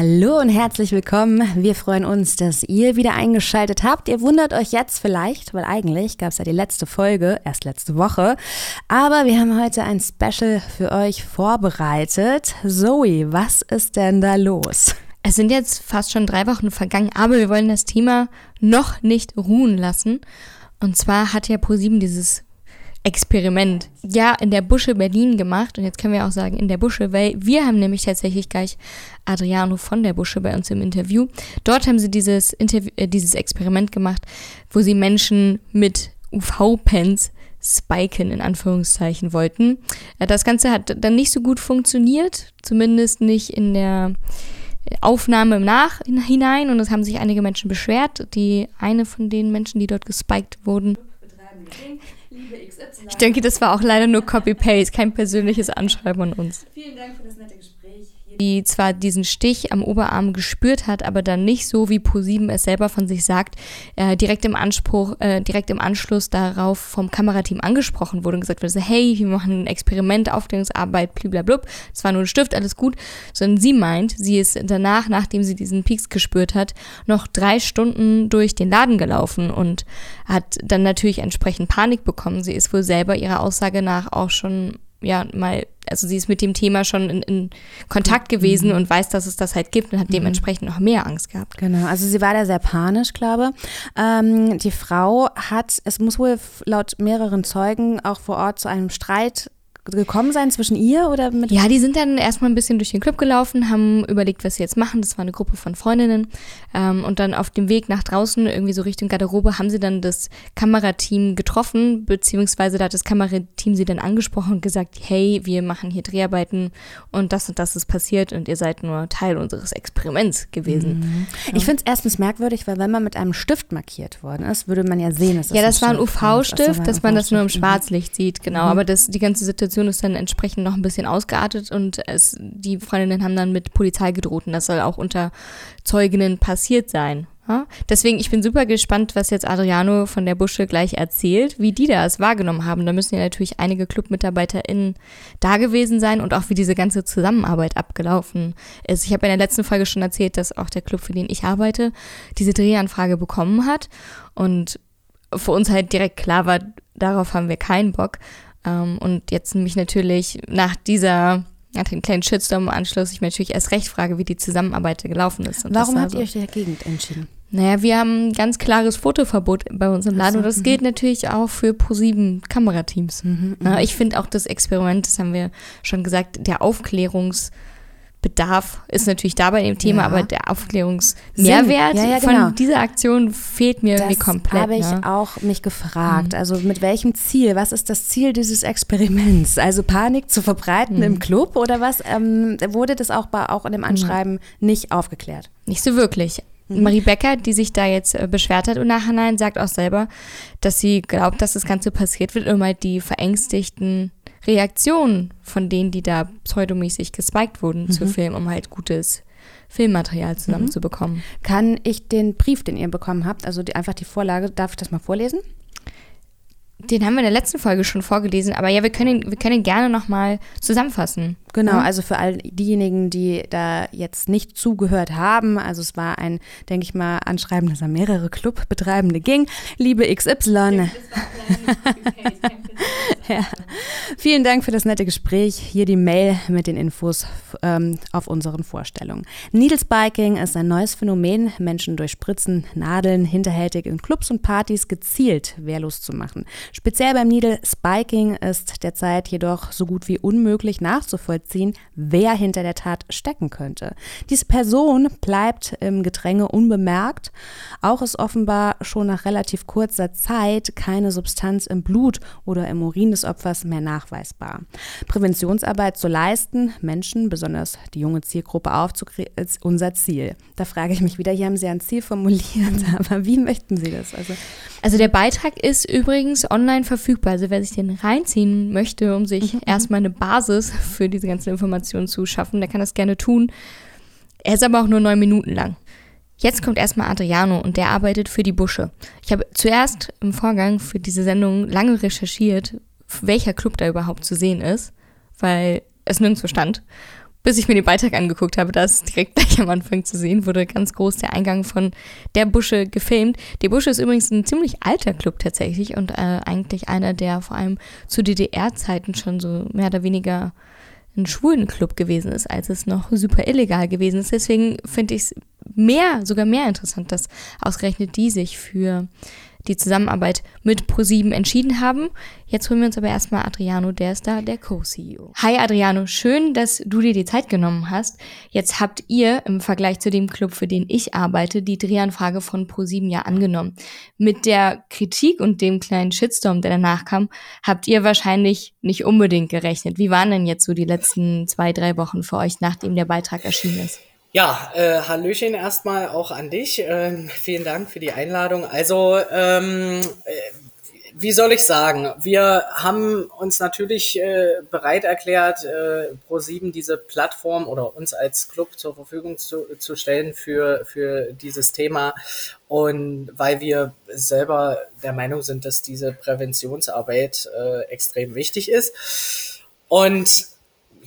Hallo und herzlich willkommen. Wir freuen uns, dass ihr wieder eingeschaltet habt. Ihr wundert euch jetzt vielleicht, weil eigentlich gab es ja die letzte Folge, erst letzte Woche. Aber wir haben heute ein Special für euch vorbereitet. Zoe, was ist denn da los? Es sind jetzt fast schon drei Wochen vergangen, aber wir wollen das Thema noch nicht ruhen lassen. Und zwar hat ja ProSieben dieses Experiment ja in der Busche Berlin gemacht und jetzt können wir auch sagen in der Busche, weil wir haben nämlich tatsächlich gleich Adriano von der Busche bei uns im Interview. Dort haben sie dieses, Interview, äh, dieses Experiment gemacht, wo sie Menschen mit UV-Pens spiken in Anführungszeichen wollten. Äh, das Ganze hat dann nicht so gut funktioniert, zumindest nicht in der Aufnahme im Nachhinein und es haben sich einige Menschen beschwert. Die eine von den Menschen, die dort gespiked wurden, ich denke, das war auch leider nur Copy-Paste, kein persönliches Anschreiben an uns. Vielen Dank für die zwar diesen Stich am Oberarm gespürt hat, aber dann nicht so, wie ProSieben es selber von sich sagt, äh, direkt im Anspruch, äh, direkt im Anschluss darauf vom Kamerateam angesprochen wurde und gesagt wurde, hey, wir machen ein Experiment, Aufklärungsarbeit, blablabla, es war nur ein Stift, alles gut, sondern sie meint, sie ist danach, nachdem sie diesen Peaks gespürt hat, noch drei Stunden durch den Laden gelaufen und hat dann natürlich entsprechend Panik bekommen. Sie ist wohl selber ihrer Aussage nach auch schon ja mal, also sie ist mit dem Thema schon in, in Kontakt gewesen mhm. und weiß, dass es das halt gibt und hat mhm. dementsprechend noch mehr Angst gehabt. Genau, also sie war da sehr panisch, glaube. Ähm, die Frau hat, es muss wohl laut mehreren Zeugen auch vor Ort zu einem Streit gekommen sein zwischen ihr oder mit? Ja, die sind dann erstmal ein bisschen durch den Club gelaufen, haben überlegt, was sie jetzt machen. Das war eine Gruppe von Freundinnen. Ähm, und dann auf dem Weg nach draußen, irgendwie so Richtung Garderobe, haben sie dann das Kamerateam getroffen, beziehungsweise da hat das Kamerateam sie dann angesprochen und gesagt, hey, wir machen hier Dreharbeiten und das und das ist passiert und ihr seid nur Teil unseres Experiments gewesen. Mhm. Ja. Ich finde es erstens merkwürdig, weil wenn man mit einem Stift markiert worden ist, würde man ja sehen, dass das Ja, das war ein UV-Stift, dass man das nur im Schwarzlicht sieht, genau. Mhm. Aber das, die ganze Situation Situation ist dann entsprechend noch ein bisschen ausgeartet und es, die Freundinnen haben dann mit Polizei gedroht und das soll auch unter Zeuginnen passiert sein. Ja? Deswegen, ich bin super gespannt, was jetzt Adriano von der Busche gleich erzählt, wie die das wahrgenommen haben. Da müssen ja natürlich einige ClubmitarbeiterInnen da gewesen sein und auch wie diese ganze Zusammenarbeit abgelaufen ist. Ich habe in der letzten Folge schon erzählt, dass auch der Club, für den ich arbeite, diese Drehanfrage bekommen hat und für uns halt direkt klar war, darauf haben wir keinen Bock. Ähm, und jetzt mich natürlich nach dieser nach dem kleinen Shitstorm im Anschluss, ich mir natürlich erst recht frage, wie die Zusammenarbeit gelaufen ist. Und Warum habt ihr euch dagegen entschieden? Naja, wir haben ein ganz klares Fotoverbot bei uns im Laden so, und das -hmm. gilt natürlich auch für ProSieben Kamerateams. Mhm, ja, ich finde auch das Experiment, das haben wir schon gesagt, der Aufklärungs- Bedarf ist natürlich da bei dem Thema, ja. aber der Aufklärungsmehrwert ja, ja, genau. von dieser Aktion fehlt mir das irgendwie komplett. Das habe ich ne? auch mich gefragt. Mhm. Also mit welchem Ziel? Was ist das Ziel dieses Experiments? Also Panik zu verbreiten mhm. im Club oder was? Ähm, wurde das auch, bei, auch in dem Anschreiben mhm. nicht aufgeklärt? Nicht so wirklich. Mhm. Marie Becker, die sich da jetzt äh, beschwert hat im Nachhinein, sagt auch selber, dass sie glaubt, dass das Ganze passiert wird, um halt die verängstigten Reaktionen von denen, die da pseudomäßig gespiked wurden, mhm. zu filmen, um halt gutes Filmmaterial zusammenzubekommen. Mhm. Kann ich den Brief, den ihr bekommen habt, also die, einfach die Vorlage, darf ich das mal vorlesen? Den haben wir in der letzten Folge schon vorgelesen, aber ja, wir können, wir können ihn gerne nochmal zusammenfassen. Genau, mhm. also für all diejenigen, die da jetzt nicht zugehört haben, also es war ein, denke ich mal, Anschreiben, das an mehrere Clubbetreibende ging. Liebe XY. ja. Vielen Dank für das nette Gespräch. Hier die Mail mit den Infos ähm, auf unseren Vorstellungen. Needle Spiking ist ein neues Phänomen, Menschen durch Spritzen, Nadeln hinterhältig in Clubs und Partys gezielt wehrlos zu machen. Speziell beim Needle Spiking ist derzeit jedoch so gut wie unmöglich nachzuvollziehen nachvollziehen, wer hinter der Tat stecken könnte. Diese Person bleibt im Gedränge unbemerkt. Auch ist offenbar schon nach relativ kurzer Zeit keine Substanz im Blut oder im Urin des Opfers mehr nachweisbar. Präventionsarbeit zu leisten, Menschen, besonders die junge Zielgruppe aufzukriegen, ist unser Ziel. Da frage ich mich wieder, hier haben Sie ein Ziel formuliert, aber wie möchten Sie das? Also, also der Beitrag ist übrigens online verfügbar. Also wer sich den reinziehen möchte, um sich mhm. erstmal eine Basis für diese ganzen Informationen zu schaffen. Der kann das gerne tun. Er ist aber auch nur neun Minuten lang. Jetzt kommt erstmal Adriano und der arbeitet für die Busche. Ich habe zuerst im Vorgang für diese Sendung lange recherchiert, welcher Club da überhaupt zu sehen ist, weil es nirgendwo stand. Bis ich mir den Beitrag angeguckt habe, da ist direkt gleich am Anfang zu sehen, wurde ganz groß der Eingang von der Busche gefilmt. Der Busche ist übrigens ein ziemlich alter Club tatsächlich und äh, eigentlich einer, der vor allem zu DDR-Zeiten schon so mehr oder weniger ein schwulen Club gewesen ist, als es noch super illegal gewesen ist. Deswegen finde ich es mehr, sogar mehr interessant, dass ausgerechnet die sich für die Zusammenarbeit mit ProSieben entschieden haben. Jetzt holen wir uns aber erstmal Adriano, der ist da der Co-CEO. Hi Adriano, schön, dass du dir die Zeit genommen hast. Jetzt habt ihr im Vergleich zu dem Club, für den ich arbeite, die Drehanfrage von ProSieben ja angenommen. Mit der Kritik und dem kleinen Shitstorm, der danach kam, habt ihr wahrscheinlich nicht unbedingt gerechnet. Wie waren denn jetzt so die letzten zwei, drei Wochen für euch, nachdem der Beitrag erschienen ist? Ja, äh, Hallöchen erstmal auch an dich. Ähm, vielen Dank für die Einladung. Also, ähm, äh, wie soll ich sagen? Wir haben uns natürlich äh, bereit erklärt, äh, Pro7 diese Plattform oder uns als Club zur Verfügung zu, zu stellen für, für dieses Thema. Und weil wir selber der Meinung sind, dass diese Präventionsarbeit äh, extrem wichtig ist. Und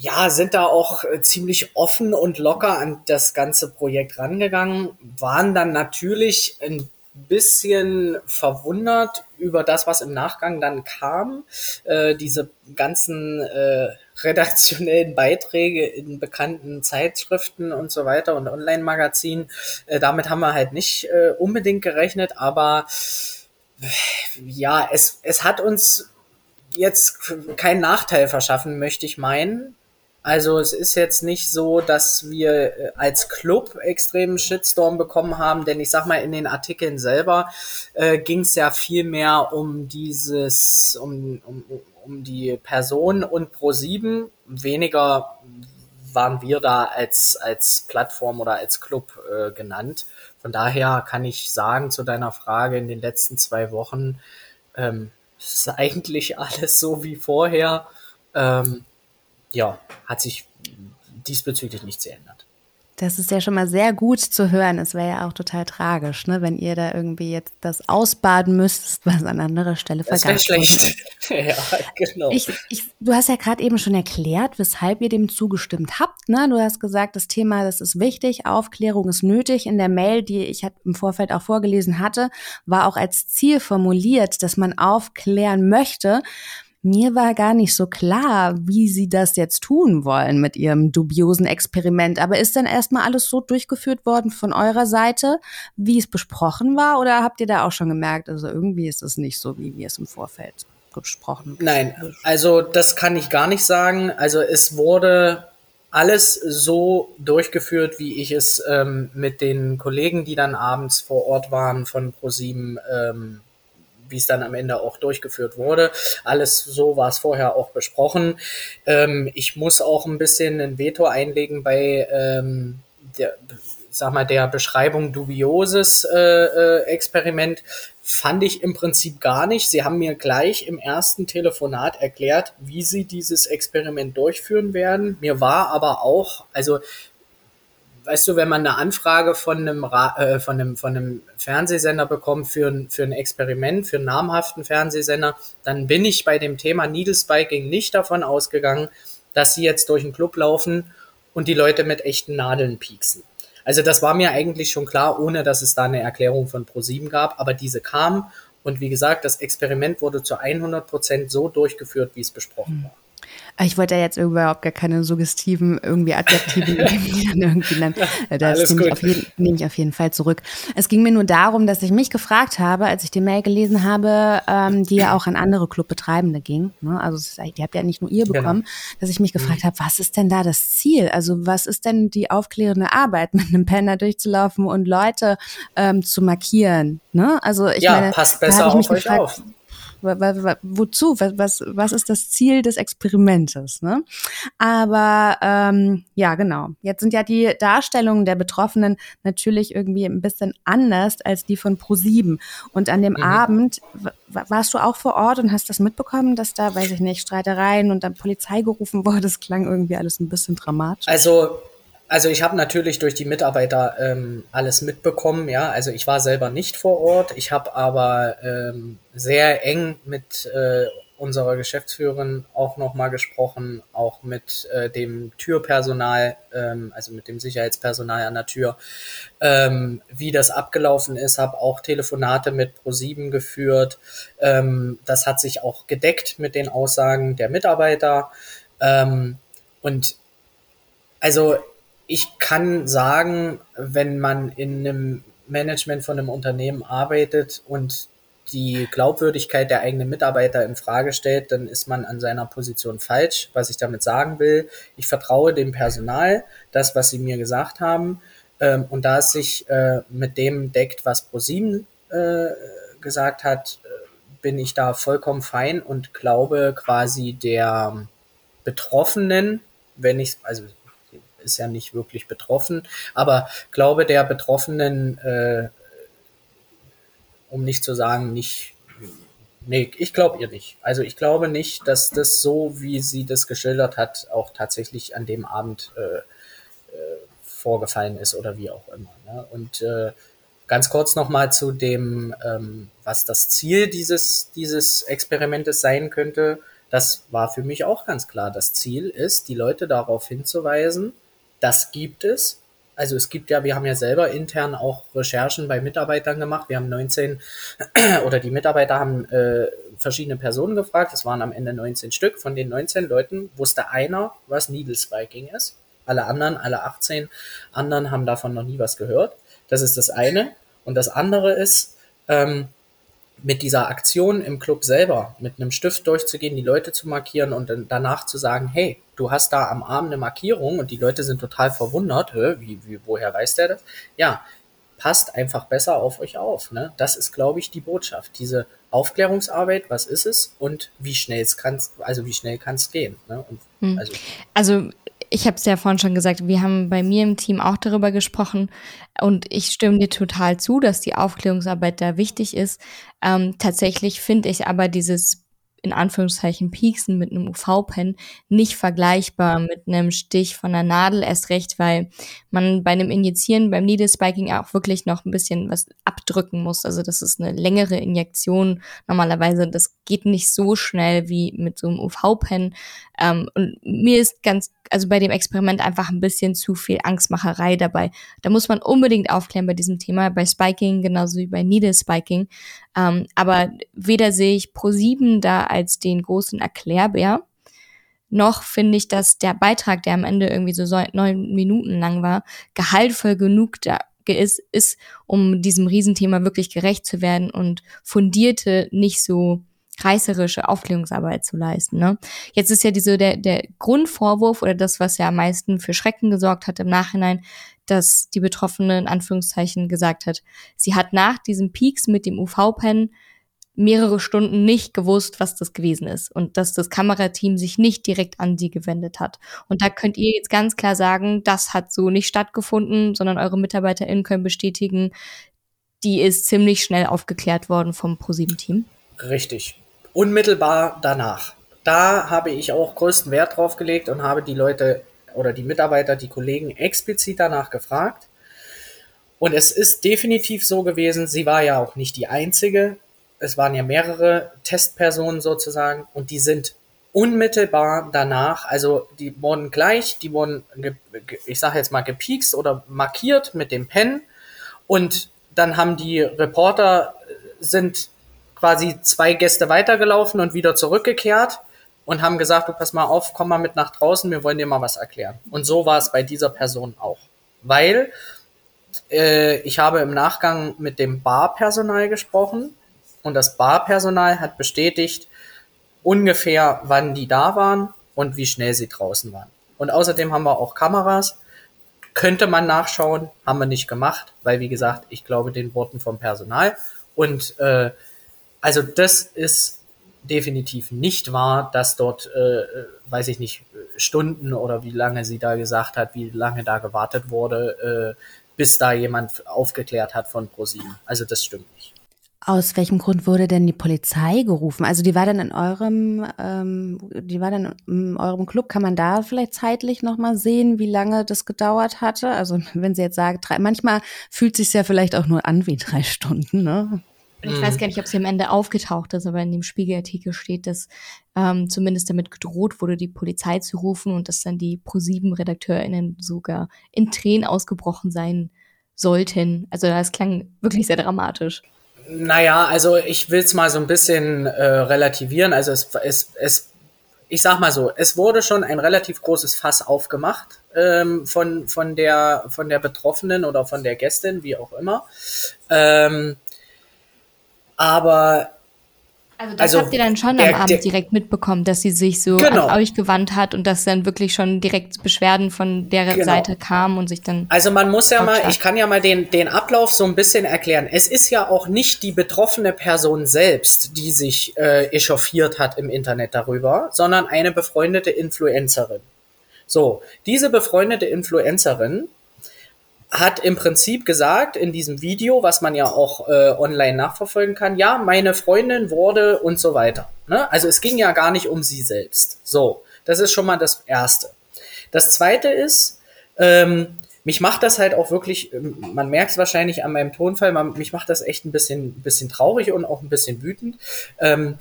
ja, sind da auch äh, ziemlich offen und locker an das ganze Projekt rangegangen, waren dann natürlich ein bisschen verwundert über das, was im Nachgang dann kam. Äh, diese ganzen äh, redaktionellen Beiträge in bekannten Zeitschriften und so weiter und Online-Magazinen. Äh, damit haben wir halt nicht äh, unbedingt gerechnet, aber ja, es, es hat uns jetzt keinen Nachteil verschaffen, möchte ich meinen. Also es ist jetzt nicht so, dass wir äh, als Club extremen Shitstorm bekommen haben, denn ich sag mal, in den Artikeln selber äh, ging es ja viel mehr um dieses, um, um, um die Person und Pro7. Weniger waren wir da als, als Plattform oder als Club äh, genannt. Von daher kann ich sagen zu deiner Frage in den letzten zwei Wochen, ähm, ist eigentlich alles so wie vorher. Ähm, ja, hat sich diesbezüglich nichts geändert. Das ist ja schon mal sehr gut zu hören. Es wäre ja auch total tragisch, ne, wenn ihr da irgendwie jetzt das ausbaden müsst, was an anderer Stelle vergangen ist. Das wäre schlecht. ja, genau. Ich, ich, du hast ja gerade eben schon erklärt, weshalb ihr dem zugestimmt habt. Ne? Du hast gesagt, das Thema, das ist wichtig, Aufklärung ist nötig. In der Mail, die ich im Vorfeld auch vorgelesen hatte, war auch als Ziel formuliert, dass man aufklären möchte. Mir war gar nicht so klar, wie sie das jetzt tun wollen mit ihrem dubiosen Experiment. Aber ist dann erstmal alles so durchgeführt worden von eurer Seite, wie es besprochen war? Oder habt ihr da auch schon gemerkt, also irgendwie ist es nicht so, wie wir es im Vorfeld besprochen haben? Nein, also das kann ich gar nicht sagen. Also es wurde alles so durchgeführt, wie ich es ähm, mit den Kollegen, die dann abends vor Ort waren von ProSieben, ähm, wie es dann am Ende auch durchgeführt wurde. Alles so war es vorher auch besprochen. Ähm, ich muss auch ein bisschen ein Veto einlegen bei ähm, der, sag mal, der Beschreibung dubioses äh, äh, Experiment fand ich im Prinzip gar nicht. Sie haben mir gleich im ersten Telefonat erklärt, wie sie dieses Experiment durchführen werden. Mir war aber auch, also weißt du, wenn man eine Anfrage von einem, äh, von einem, von einem Fernsehsender bekommt für ein, für ein Experiment, für einen namhaften Fernsehsender, dann bin ich bei dem Thema Needle Spiking nicht davon ausgegangen, dass sie jetzt durch den Club laufen und die Leute mit echten Nadeln pieksen. Also das war mir eigentlich schon klar, ohne dass es da eine Erklärung von ProSieben gab, aber diese kam und wie gesagt, das Experiment wurde zu 100 Prozent so durchgeführt, wie es besprochen war. Ich wollte ja jetzt überhaupt gar keine suggestiven irgendwie Adjektive nehmen, die dann irgendwie dann, äh, das nehme ich, auf jeden, nehme ich auf jeden Fall zurück. Es ging mir nur darum, dass ich mich gefragt habe, als ich die Mail gelesen habe, ähm, die ja auch an andere Clubbetreibende ging, ne? also die habt ja nicht nur ihr genau. bekommen, genau. dass ich mich gefragt mhm. habe, was ist denn da das Ziel? Also was ist denn die aufklärende Arbeit, mit einem Penner durchzulaufen und Leute ähm, zu markieren? Ne? Also ich ja, meine, passt besser auf euch gefragt, auf wozu? Was, was ist das Ziel des Experimentes? Ne? Aber ähm, ja, genau. Jetzt sind ja die Darstellungen der Betroffenen natürlich irgendwie ein bisschen anders als die von Pro7. Und an dem mhm. Abend warst du auch vor Ort und hast das mitbekommen, dass da, weiß ich nicht, Streitereien und dann Polizei gerufen wurde. Das klang irgendwie alles ein bisschen dramatisch. Also also ich habe natürlich durch die Mitarbeiter ähm, alles mitbekommen, ja. Also ich war selber nicht vor Ort, ich habe aber ähm, sehr eng mit äh, unserer Geschäftsführerin auch nochmal gesprochen, auch mit äh, dem Türpersonal, ähm, also mit dem Sicherheitspersonal an der Tür, ähm, wie das abgelaufen ist, habe auch Telefonate mit Pro7 geführt. Ähm, das hat sich auch gedeckt mit den Aussagen der Mitarbeiter. Ähm, und also ich kann sagen, wenn man in einem Management von einem Unternehmen arbeitet und die Glaubwürdigkeit der eigenen Mitarbeiter in Frage stellt, dann ist man an seiner Position falsch. Was ich damit sagen will, ich vertraue dem Personal, das, was sie mir gesagt haben. Ähm, und da es sich äh, mit dem deckt, was ProSieben äh, gesagt hat, äh, bin ich da vollkommen fein und glaube quasi der Betroffenen, wenn ich, also ist ja nicht wirklich betroffen, aber glaube der Betroffenen äh, um nicht zu sagen, nicht. Nee, ich glaube ihr nicht. Also ich glaube nicht, dass das so, wie sie das geschildert hat, auch tatsächlich an dem Abend äh, äh, vorgefallen ist oder wie auch immer. Ne? Und äh, ganz kurz nochmal zu dem, ähm, was das Ziel dieses, dieses Experimentes sein könnte. Das war für mich auch ganz klar. Das Ziel ist, die Leute darauf hinzuweisen, das gibt es, also es gibt ja, wir haben ja selber intern auch Recherchen bei Mitarbeitern gemacht. Wir haben 19 oder die Mitarbeiter haben äh, verschiedene Personen gefragt. Es waren am Ende 19 Stück. Von den 19 Leuten wusste einer, was Needle Spiking ist. Alle anderen, alle 18 anderen haben davon noch nie was gehört. Das ist das eine. Und das andere ist, ähm, mit dieser Aktion im Club selber, mit einem Stift durchzugehen, die Leute zu markieren und dann danach zu sagen, hey, du hast da am Arm eine Markierung und die Leute sind total verwundert, wie, wie, woher weiß der das? Ja, passt einfach besser auf euch auf. Ne? Das ist, glaube ich, die Botschaft. Diese Aufklärungsarbeit, was ist es und wie schnell es kann, also wie schnell kann es gehen. Ne? Und, hm. also, also ich habe es ja vorhin schon gesagt, wir haben bei mir im Team auch darüber gesprochen und ich stimme dir total zu, dass die Aufklärungsarbeit da wichtig ist. Ähm, tatsächlich finde ich aber dieses in Anführungszeichen Pieksen mit einem UV-Pen nicht vergleichbar mit einem Stich von der Nadel, erst recht, weil man bei einem Injizieren, beim Needle Spiking auch wirklich noch ein bisschen was abdrücken muss. Also das ist eine längere Injektion normalerweise. Das geht nicht so schnell wie mit so einem UV-Pen. Ähm, und mir ist ganz, also bei dem Experiment einfach ein bisschen zu viel Angstmacherei dabei. Da muss man unbedingt aufklären bei diesem Thema, bei Spiking genauso wie bei Needle Spiking. Ähm, aber weder sehe ich Pro7 da als den großen Erklärbär, noch finde ich, dass der Beitrag, der am Ende irgendwie so neun Minuten lang war, gehaltvoll genug da ist, ist, um diesem Riesenthema wirklich gerecht zu werden und fundierte, nicht so reißerische Aufklärungsarbeit zu leisten. Ne? Jetzt ist ja diese, der, der Grundvorwurf oder das, was ja am meisten für Schrecken gesorgt hat im Nachhinein, dass die Betroffene in Anführungszeichen gesagt hat, sie hat nach diesem Peaks mit dem UV-Pen mehrere Stunden nicht gewusst, was das gewesen ist und dass das Kamerateam sich nicht direkt an sie gewendet hat. Und da könnt ihr jetzt ganz klar sagen, das hat so nicht stattgefunden, sondern eure MitarbeiterInnen können bestätigen, die ist ziemlich schnell aufgeklärt worden vom ProSieben-Team. Richtig unmittelbar danach. Da habe ich auch größten Wert drauf gelegt und habe die Leute oder die Mitarbeiter, die Kollegen explizit danach gefragt. Und es ist definitiv so gewesen, sie war ja auch nicht die einzige. Es waren ja mehrere Testpersonen sozusagen und die sind unmittelbar danach, also die wurden gleich, die wurden, ich sage jetzt mal gepiekst oder markiert mit dem Pen und dann haben die Reporter sind quasi zwei Gäste weitergelaufen und wieder zurückgekehrt und haben gesagt, du pass mal auf, komm mal mit nach draußen, wir wollen dir mal was erklären. Und so war es bei dieser Person auch. Weil äh, ich habe im Nachgang mit dem Barpersonal gesprochen und das Barpersonal hat bestätigt ungefähr, wann die da waren und wie schnell sie draußen waren. Und außerdem haben wir auch Kameras. Könnte man nachschauen, haben wir nicht gemacht, weil wie gesagt, ich glaube den Worten vom Personal. Und äh, also das ist definitiv nicht wahr, dass dort, äh, weiß ich nicht, Stunden oder wie lange sie da gesagt hat, wie lange da gewartet wurde, äh, bis da jemand aufgeklärt hat von ProSieben. Also das stimmt nicht. Aus welchem Grund wurde denn die Polizei gerufen? Also die war dann in eurem, ähm, die war dann in eurem Club. Kann man da vielleicht zeitlich noch mal sehen, wie lange das gedauert hatte? Also wenn sie jetzt sagt, drei, manchmal fühlt sich ja vielleicht auch nur an wie drei Stunden, ne? ich weiß mhm. gar nicht, ob sie am Ende aufgetaucht ist, aber in dem Spiegelartikel steht, dass ähm, zumindest damit gedroht wurde, die Polizei zu rufen und dass dann die ProSieben-RedakteurInnen sogar in Tränen ausgebrochen sein sollten. Also das klang wirklich sehr dramatisch. Naja, also ich will es mal so ein bisschen äh, relativieren. Also es, es, es, ich sag mal so, es wurde schon ein relativ großes Fass aufgemacht ähm, von, von, der, von der Betroffenen oder von der Gästin, wie auch immer. Ähm, aber also das also, habt ihr dann schon der, am Abend der, direkt mitbekommen, dass sie sich so genau. an euch gewandt hat und dass dann wirklich schon direkt Beschwerden von der genau. Seite kamen und sich dann. Also man muss ja mal, ich kann ja mal den, den Ablauf so ein bisschen erklären. Es ist ja auch nicht die betroffene Person selbst, die sich äh, echauffiert hat im Internet darüber, sondern eine befreundete Influencerin. So, diese befreundete Influencerin hat im Prinzip gesagt in diesem Video, was man ja auch äh, online nachverfolgen kann, ja, meine Freundin wurde und so weiter. Ne? Also es ging ja gar nicht um sie selbst. So, das ist schon mal das Erste. Das Zweite ist, ähm, mich macht das halt auch wirklich, ähm, man merkt es wahrscheinlich an meinem Tonfall, man, mich macht das echt ein bisschen, bisschen traurig und auch ein bisschen wütend. Ähm,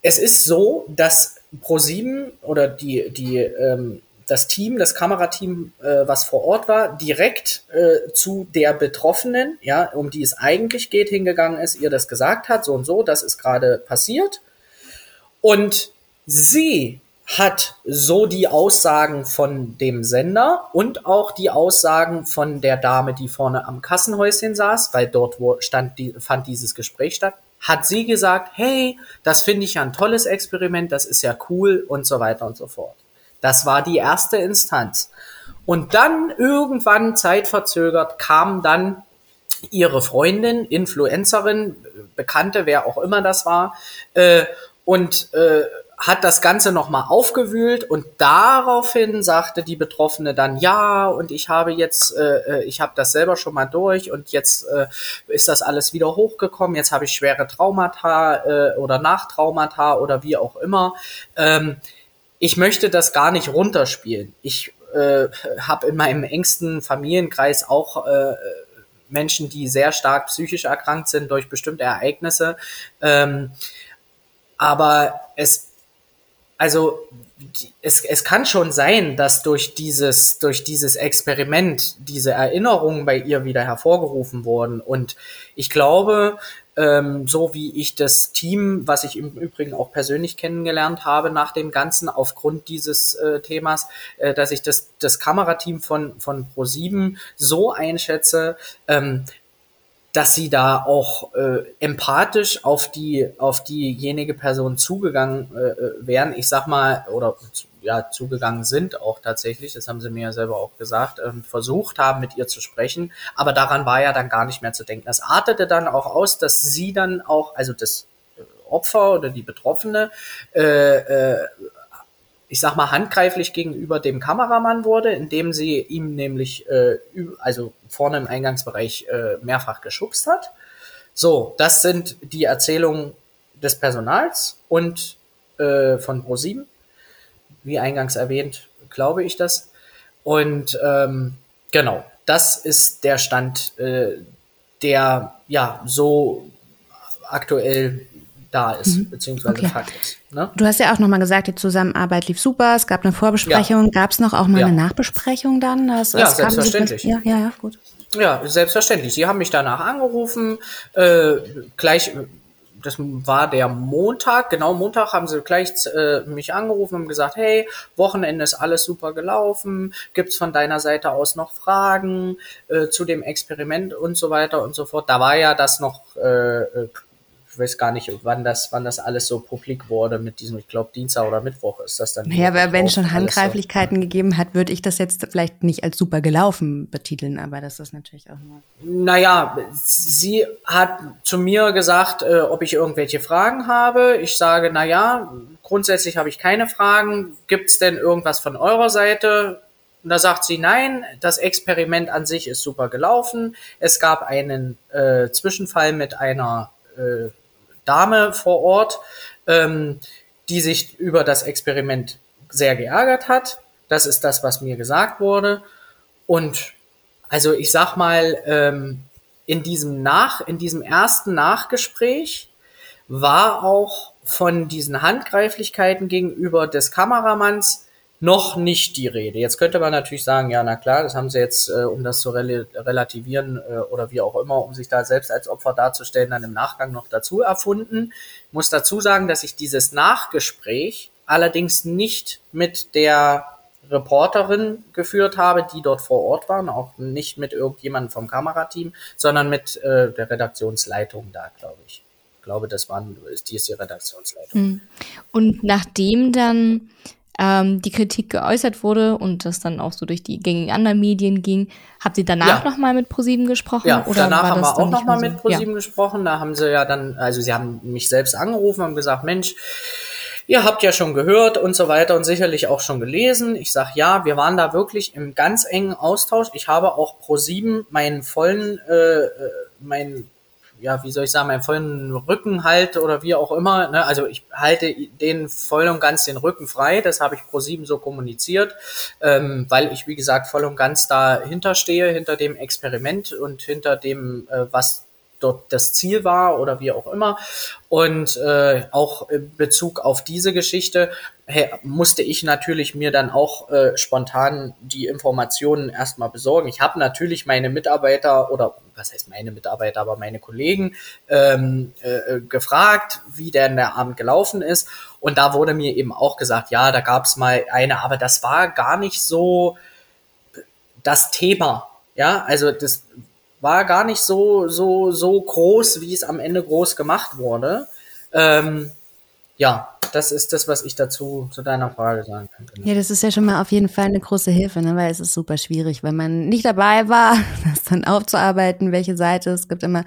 es ist so, dass ProSieben oder die, die ähm, das Team, das Kamerateam, äh, was vor Ort war, direkt äh, zu der Betroffenen, ja, um die es eigentlich geht, hingegangen ist, ihr das gesagt hat, so und so, das ist gerade passiert. Und sie hat so die Aussagen von dem Sender und auch die Aussagen von der Dame, die vorne am Kassenhäuschen saß, weil dort wo stand die, fand dieses Gespräch statt, hat sie gesagt, hey, das finde ich ja ein tolles Experiment, das ist ja cool und so weiter und so fort. Das war die erste Instanz. Und dann irgendwann zeitverzögert kam dann ihre Freundin, Influencerin, Bekannte, wer auch immer das war, äh, und äh, hat das Ganze nochmal aufgewühlt und daraufhin sagte die Betroffene dann, ja, und ich habe jetzt, äh, äh ich habe das selber schon mal durch und jetzt äh, ist das alles wieder hochgekommen, jetzt habe ich schwere Traumata äh, oder Nachtraumata oder wie auch immer. Ähm, ich möchte das gar nicht runterspielen. Ich äh, habe in meinem engsten Familienkreis auch äh, Menschen, die sehr stark psychisch erkrankt sind durch bestimmte Ereignisse. Ähm, aber es, also es, es kann schon sein, dass durch dieses, durch dieses Experiment diese Erinnerungen bei ihr wieder hervorgerufen wurden. Und ich glaube, ähm, so wie ich das Team, was ich im Übrigen auch persönlich kennengelernt habe nach dem Ganzen, aufgrund dieses äh, Themas, äh, dass ich das, das Kamerateam von, von Pro7 so einschätze, ähm, dass sie da auch äh, empathisch auf die auf diejenige Person zugegangen äh, äh wären. Ich sag mal oder ja zugegangen sind auch tatsächlich. Das haben sie mir ja selber auch gesagt. Ähm, versucht haben mit ihr zu sprechen, aber daran war ja dann gar nicht mehr zu denken. Das artete dann auch aus, dass sie dann auch also das Opfer oder die Betroffene äh, äh, ich sag mal, handgreiflich gegenüber dem Kameramann wurde, indem sie ihm nämlich, äh, also vorne im Eingangsbereich äh, mehrfach geschubst hat. So, das sind die Erzählungen des Personals und äh, von ProSieben. Wie eingangs erwähnt, glaube ich das. Und ähm, genau, das ist der Stand, äh, der ja so aktuell da ist, mhm. beziehungsweise okay. Fakt ist. Ne? Du hast ja auch nochmal gesagt, die Zusammenarbeit lief super, es gab eine Vorbesprechung, ja. gab es noch auch mal ja. eine Nachbesprechung dann? Das, ja, selbstverständlich. ja, ja, ja, gut. Ja, selbstverständlich. Sie haben mich danach angerufen, äh, gleich, das war der Montag, genau Montag haben sie gleich äh, mich angerufen und gesagt, hey, Wochenende ist alles super gelaufen, gibt's von deiner Seite aus noch Fragen äh, zu dem Experiment und so weiter und so fort. Da war ja das noch äh, äh ich weiß gar nicht, wann das, wann das alles so publik wurde mit diesem, ich glaube, Dienstag oder Mittwoch ist das dann. Ja, aber wenn es schon Handgreiflichkeiten so. gegeben hat, würde ich das jetzt vielleicht nicht als super gelaufen betiteln, aber das ist natürlich auch nur. Naja, sie hat zu mir gesagt, äh, ob ich irgendwelche Fragen habe. Ich sage, naja, grundsätzlich habe ich keine Fragen. Gibt es denn irgendwas von eurer Seite? Und da sagt sie, nein, das Experiment an sich ist super gelaufen. Es gab einen äh, Zwischenfall mit einer äh, Dame vor Ort, ähm, die sich über das Experiment sehr geärgert hat. Das ist das, was mir gesagt wurde. Und also ich sag mal, ähm, in diesem Nach, in diesem ersten Nachgespräch war auch von diesen Handgreiflichkeiten gegenüber des Kameramanns noch nicht die Rede. Jetzt könnte man natürlich sagen, ja, na klar, das haben sie jetzt, äh, um das zu rel relativieren äh, oder wie auch immer, um sich da selbst als Opfer darzustellen, dann im Nachgang noch dazu erfunden. Ich muss dazu sagen, dass ich dieses Nachgespräch allerdings nicht mit der Reporterin geführt habe, die dort vor Ort waren, auch nicht mit irgendjemandem vom Kamerateam, sondern mit äh, der Redaktionsleitung da, glaube ich. Ich glaube, das waren, die ist die Redaktionsleitung. Hm. Und nachdem dann ähm, die Kritik geäußert wurde und das dann auch so durch die gängigen anderen Medien ging, habt ihr danach ja. nochmal mit ProSieben gesprochen? Ja, oder danach haben wir auch nochmal so? mit ProSieben ja. gesprochen. Da haben sie ja dann, also sie haben mich selbst angerufen und gesagt, Mensch, ihr habt ja schon gehört und so weiter und sicherlich auch schon gelesen. Ich sag ja, wir waren da wirklich im ganz engen Austausch. Ich habe auch pro sieben meinen vollen, äh, äh meinen ja, wie soll ich sagen, meinen vollen Rücken halte oder wie auch immer. Ne? Also ich halte den voll und ganz den Rücken frei. Das habe ich pro sieben so kommuniziert, ähm, weil ich, wie gesagt, voll und ganz dahinter stehe, hinter dem Experiment und hinter dem, äh, was dort das Ziel war oder wie auch immer. Und äh, auch in Bezug auf diese Geschichte hey, musste ich natürlich mir dann auch äh, spontan die Informationen erstmal besorgen. Ich habe natürlich meine Mitarbeiter oder was heißt meine Mitarbeiter, aber meine Kollegen ähm, äh, gefragt, wie denn der Abend gelaufen ist. Und da wurde mir eben auch gesagt, ja, da gab es mal eine, aber das war gar nicht so das Thema. Ja, also das war gar nicht so, so, so groß, wie es am Ende groß gemacht wurde. Ähm, ja, das ist das, was ich dazu zu deiner Frage sagen kann. Genau. Ja, das ist ja schon mal auf jeden Fall eine große Hilfe, ne? weil es ist super schwierig, wenn man nicht dabei war, das dann aufzuarbeiten, welche Seite. Es gibt immer,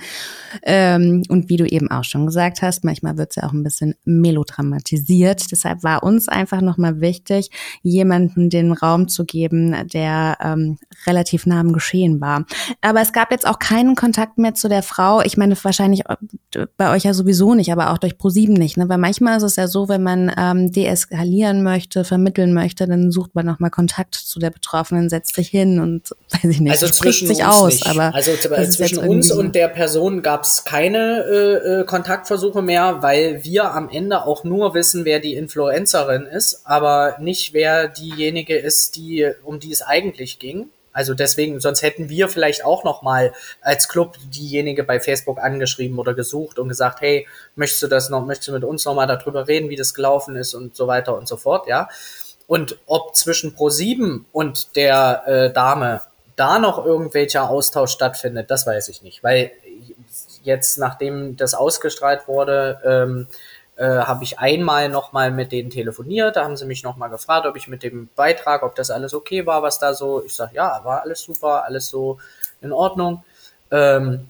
ähm, und wie du eben auch schon gesagt hast, manchmal wird es ja auch ein bisschen melodramatisiert. Deshalb war uns einfach nochmal wichtig, jemanden den Raum zu geben, der ähm, relativ nah am Geschehen war. Aber es gab jetzt auch keinen Kontakt mehr zu der Frau. Ich meine, wahrscheinlich äh, bei euch ja sowieso nicht, aber auch durch ProSieben nicht, ne? Weil manchmal ist es ja so, wenn man ähm, deeskalieren möchte, vermitteln möchte, dann sucht man nochmal Kontakt zu der Betroffenen, setzt sich hin und weiß ich nicht, also spricht sich aus. Nicht. Aber also zwischen uns und der Person gab es keine äh, äh, Kontaktversuche mehr, weil wir am Ende auch nur wissen, wer die Influencerin ist, aber nicht wer diejenige ist, die um die es eigentlich ging. Also deswegen, sonst hätten wir vielleicht auch noch mal als Club diejenige bei Facebook angeschrieben oder gesucht und gesagt, hey, möchtest du das noch, möchtest du mit uns noch mal darüber reden, wie das gelaufen ist und so weiter und so fort, ja. Und ob zwischen Pro7 und der äh, Dame da noch irgendwelcher Austausch stattfindet, das weiß ich nicht, weil jetzt, nachdem das ausgestrahlt wurde, ähm, äh, habe ich einmal nochmal mit denen telefoniert. Da haben sie mich nochmal gefragt, ob ich mit dem Beitrag, ob das alles okay war, was da so. Ich sage, ja, war alles super, alles so in Ordnung. Ähm,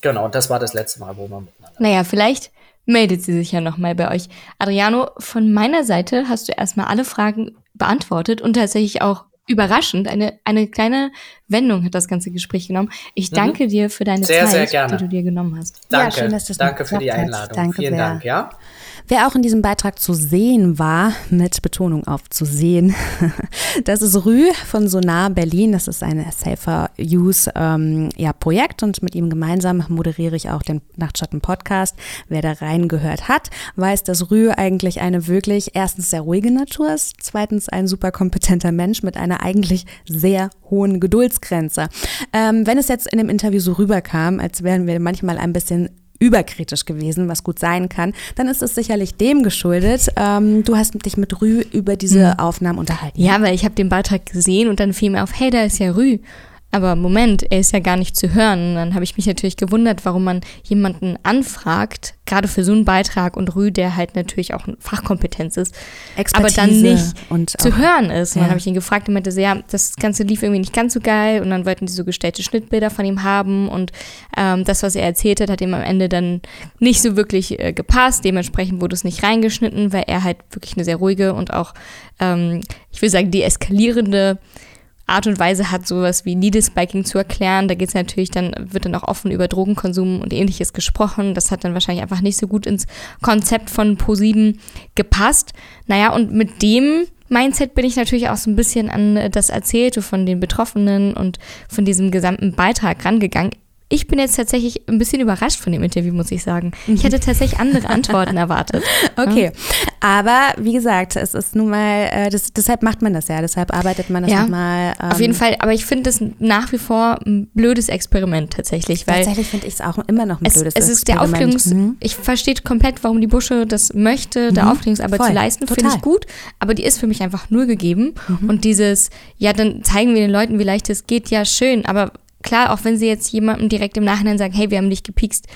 genau, das war das letzte Mal, wo wir miteinander. Naja, vielleicht meldet sie sich ja nochmal bei euch. Adriano, von meiner Seite hast du erstmal alle Fragen beantwortet und tatsächlich auch überraschend eine, eine kleine Wendung hat das ganze Gespräch genommen. Ich mhm. danke mhm. dir für deine sehr, Zeit, sehr die du dir genommen hast. Danke, ja, schön, dass das danke für die Einladung. Danke Vielen. Dank, ja. Wer auch in diesem Beitrag zu sehen war, mit Betonung auf zu sehen, das ist Rü von Sonar Berlin. Das ist ein Safer Use ähm, ja, Projekt und mit ihm gemeinsam moderiere ich auch den Nachtschatten Podcast. Wer da reingehört hat, weiß, dass Rü eigentlich eine wirklich erstens sehr ruhige Natur ist, zweitens ein super kompetenter Mensch mit einer eigentlich sehr hohen Geduldsgrenze. Ähm, wenn es jetzt in dem Interview so rüberkam, als wären wir manchmal ein bisschen überkritisch gewesen, was gut sein kann, dann ist es sicherlich dem geschuldet. Ähm, du hast dich mit Rü über diese mhm. Aufnahmen unterhalten. Ja, weil ich habe den Beitrag gesehen und dann fiel mir auf, hey, da ist ja Rü. Aber Moment, er ist ja gar nicht zu hören. Und dann habe ich mich natürlich gewundert, warum man jemanden anfragt, gerade für so einen Beitrag und Rü, der halt natürlich auch Fachkompetenz ist, Expertise aber dann nicht zu hören ist. Und ja. dann habe ich ihn gefragt und meinte so, ja, das Ganze lief irgendwie nicht ganz so geil und dann wollten die so gestellte Schnittbilder von ihm haben und ähm, das, was er erzählt hat, hat ihm am Ende dann nicht so wirklich äh, gepasst. Dementsprechend wurde es nicht reingeschnitten, weil er halt wirklich eine sehr ruhige und auch, ähm, ich will sagen, deeskalierende Art und Weise hat, sowas wie Needle Spiking zu erklären. Da geht es natürlich dann, wird dann auch offen über Drogenkonsum und ähnliches gesprochen. Das hat dann wahrscheinlich einfach nicht so gut ins Konzept von PO7 gepasst. Naja, und mit dem Mindset bin ich natürlich auch so ein bisschen an das Erzählte von den Betroffenen und von diesem gesamten Beitrag rangegangen. Ich bin jetzt tatsächlich ein bisschen überrascht von dem Interview, muss ich sagen. Ich hätte tatsächlich andere Antworten erwartet. Okay, aber wie gesagt, es ist nun mal, äh, das, deshalb macht man das ja, deshalb arbeitet man das ja, nochmal. Ähm, auf jeden Fall, aber ich finde das nach wie vor ein blödes Experiment tatsächlich. Weil tatsächlich finde ich es auch immer noch ein blödes es, es ist Der Aufklärungs mhm. Ich verstehe komplett, warum die Busche das möchte, da mhm. Aufklärungsarbeit Voll, zu leisten, finde ich gut, aber die ist für mich einfach nur gegeben. Mhm. Und dieses, ja, dann zeigen wir den Leuten, wie leicht es geht, ja, schön, aber klar, auch wenn sie jetzt jemandem direkt im Nachhinein sagen, hey, wir haben dich gepiekst,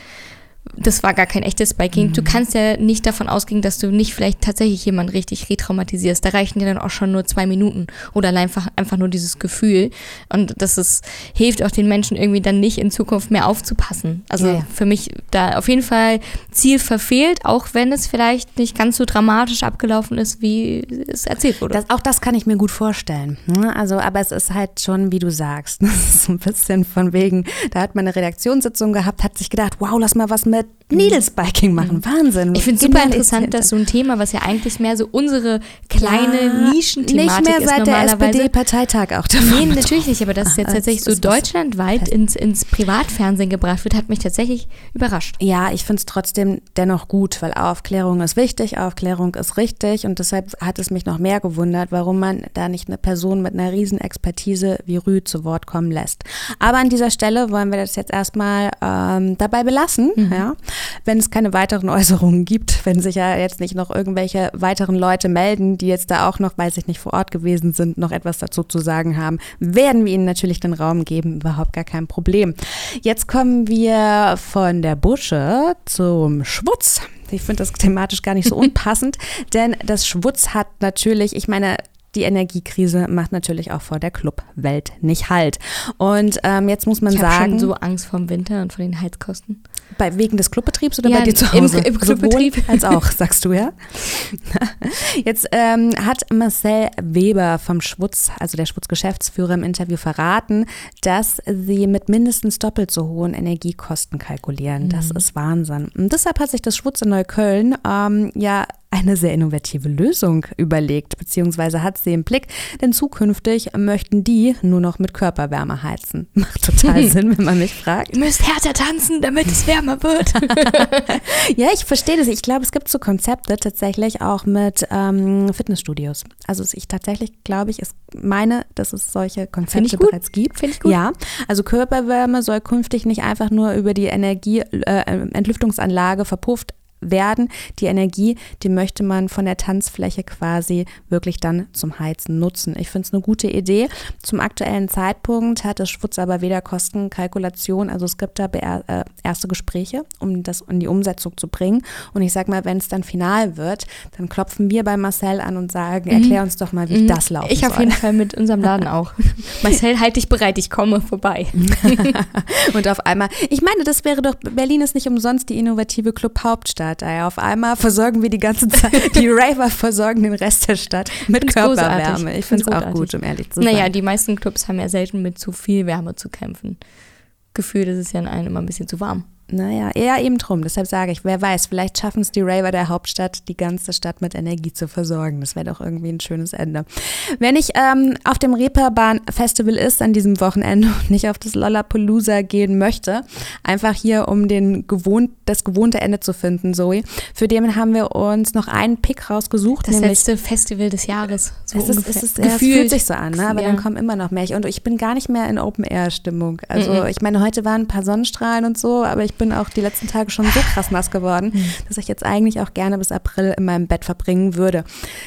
das war gar kein echtes Spiking. Mhm. Du kannst ja nicht davon ausgehen, dass du nicht vielleicht tatsächlich jemanden richtig retraumatisierst. Da reichen dir dann auch schon nur zwei Minuten oder einfach, einfach nur dieses Gefühl. Und das ist, hilft auch den Menschen irgendwie dann nicht in Zukunft mehr aufzupassen. Also ja, ja. für mich da auf jeden Fall Ziel verfehlt, auch wenn es vielleicht nicht ganz so dramatisch abgelaufen ist, wie es erzählt wurde. Das, auch das kann ich mir gut vorstellen. Ne? Also, aber es ist halt schon, wie du sagst, so ein bisschen von wegen, da hat man eine Redaktionssitzung gehabt, hat sich gedacht, wow, lass mal was mit Needlespiking machen. Mhm. Wahnsinn. Ich finde es super interessant, dass so ein Thema, was ja eigentlich mehr so unsere kleine ja, Nischenthematik nicht mehr seit der SPD-Parteitag auch davon Nee, natürlich nicht, aber dass es jetzt ah, tatsächlich so deutschlandweit ins, ins Privatfernsehen gebracht wird, hat mich tatsächlich überrascht. Ja, ich finde es trotzdem dennoch gut, weil Aufklärung ist wichtig, Aufklärung ist richtig und deshalb hat es mich noch mehr gewundert, warum man da nicht eine Person mit einer riesen Expertise wie Rü zu Wort kommen lässt. Aber an dieser Stelle wollen wir das jetzt erstmal ähm, dabei belassen. Mhm. Ja wenn es keine weiteren Äußerungen gibt, wenn sich ja jetzt nicht noch irgendwelche weiteren Leute melden, die jetzt da auch noch, weiß ich nicht, vor Ort gewesen sind, noch etwas dazu zu sagen haben, werden wir ihnen natürlich den Raum geben, überhaupt gar kein Problem. Jetzt kommen wir von der Busche zum Schwutz. Ich finde das thematisch gar nicht so unpassend, denn das Schwutz hat natürlich, ich meine, die Energiekrise macht natürlich auch vor der Clubwelt nicht halt. Und ähm, jetzt muss man ich sagen. Ich schon so Angst vor dem Winter und vor den Heizkosten. Bei, wegen des Clubbetriebs oder ja, bei dir zu Hause? Im, im Clubbetrieb. Sowohl als auch, sagst du ja. Jetzt ähm, hat Marcel Weber vom Schwutz, also der Schwutz-Geschäftsführer im Interview verraten, dass sie mit mindestens doppelt so hohen Energiekosten kalkulieren. Mhm. Das ist Wahnsinn. Und deshalb hat sich das Schwutz in Neukölln ähm, ja eine sehr innovative Lösung überlegt, beziehungsweise hat sie im Blick, denn zukünftig möchten die nur noch mit Körperwärme heizen. Macht total Sinn, wenn man mich fragt. Ihr müsst härter tanzen, damit es wärmer wird. ja, ich verstehe das. Ich glaube, es gibt so Konzepte tatsächlich auch mit ähm, Fitnessstudios. Also ich tatsächlich glaube ich, ich meine, dass es solche Konzepte bereits gibt. Finde ich gut. Ja, also Körperwärme soll künftig nicht einfach nur über die Energieentlüftungsanlage äh, verpufft werden. Die Energie, die möchte man von der Tanzfläche quasi wirklich dann zum Heizen nutzen. Ich finde es eine gute Idee. Zum aktuellen Zeitpunkt hat das Schwutz aber weder Kostenkalkulation, also es gibt da äh, erste Gespräche, um das in die Umsetzung zu bringen. Und ich sage mal, wenn es dann final wird, dann klopfen wir bei Marcel an und sagen, mhm. erklär uns doch mal, wie mhm. das laufen Ich auf jeden Fall mit unserem Laden auch. Marcel, halt dich bereit, ich komme vorbei. und auf einmal, ich meine, das wäre doch, Berlin ist nicht umsonst die innovative Club-Hauptstadt. Ey. Auf einmal versorgen wir die ganze Zeit, die Raver versorgen den Rest der Stadt mit Körperwärme. Großartig. Ich finde es auch gut, um ehrlich zu sein. Naja, die meisten Clubs haben ja selten mit zu viel Wärme zu kämpfen. Gefühlt ist es ja in einem immer ein bisschen zu warm. Naja, eher eben drum. Deshalb sage ich, wer weiß, vielleicht schaffen es die Raver der Hauptstadt, die ganze Stadt mit Energie zu versorgen. Das wäre doch irgendwie ein schönes Ende. Wenn ich ähm, auf dem Reeperbahn Festival ist an diesem Wochenende und nicht auf das Lollapalooza gehen möchte, einfach hier, um den gewohnt, das gewohnte Ende zu finden, Zoe, für den haben wir uns noch einen Pick rausgesucht. Das letzte Festival des Jahres. So es, ist, es, ist, es fühlt sich so an, ne? aber ja. dann kommen immer noch mehr. Und ich bin gar nicht mehr in Open-Air-Stimmung. Also -mm. ich meine, heute waren ein paar Sonnenstrahlen und so, aber ich bin bin auch die letzten Tage schon so krass nass geworden, hm. dass ich jetzt eigentlich auch gerne bis April in meinem Bett verbringen würde.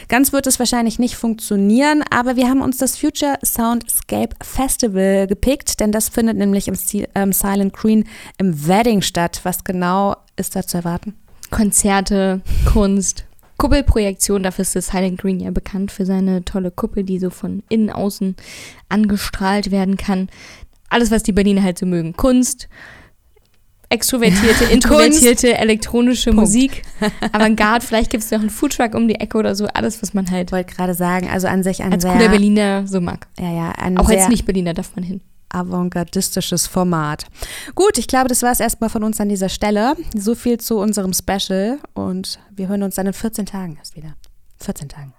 Ganz wird es wahrscheinlich nicht funktionieren, aber wir haben uns das Future Soundscape Festival gepickt, denn das findet nämlich im ähm, Silent Green im Wedding statt. Was genau ist da zu erwarten? Konzerte, Kunst, Kuppelprojektion, dafür ist das Silent Green ja bekannt für seine tolle Kuppel, die so von innen außen angestrahlt werden kann. Alles, was die Berliner halt so mögen. Kunst, extrovertierte, introvertierte elektronische Punkt. Musik, Avantgarde, vielleicht gibt es noch einen Foodtruck um die Ecke oder so, alles, was man halt. Wollte gerade sagen, also an sich ein als sehr, cooler Berliner so mag. Ja, ja, ein Auch als Nicht-Berliner darf man hin. Avantgardistisches Format. Gut, ich glaube, das war es erstmal von uns an dieser Stelle. So viel zu unserem Special und wir hören uns dann in 14 Tagen erst wieder. 14 Tagen.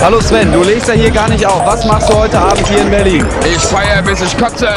Hallo Sven, du legst ja hier gar nicht auf. Was machst du heute Abend hier in Berlin? Ich feiere, bis ich kotze.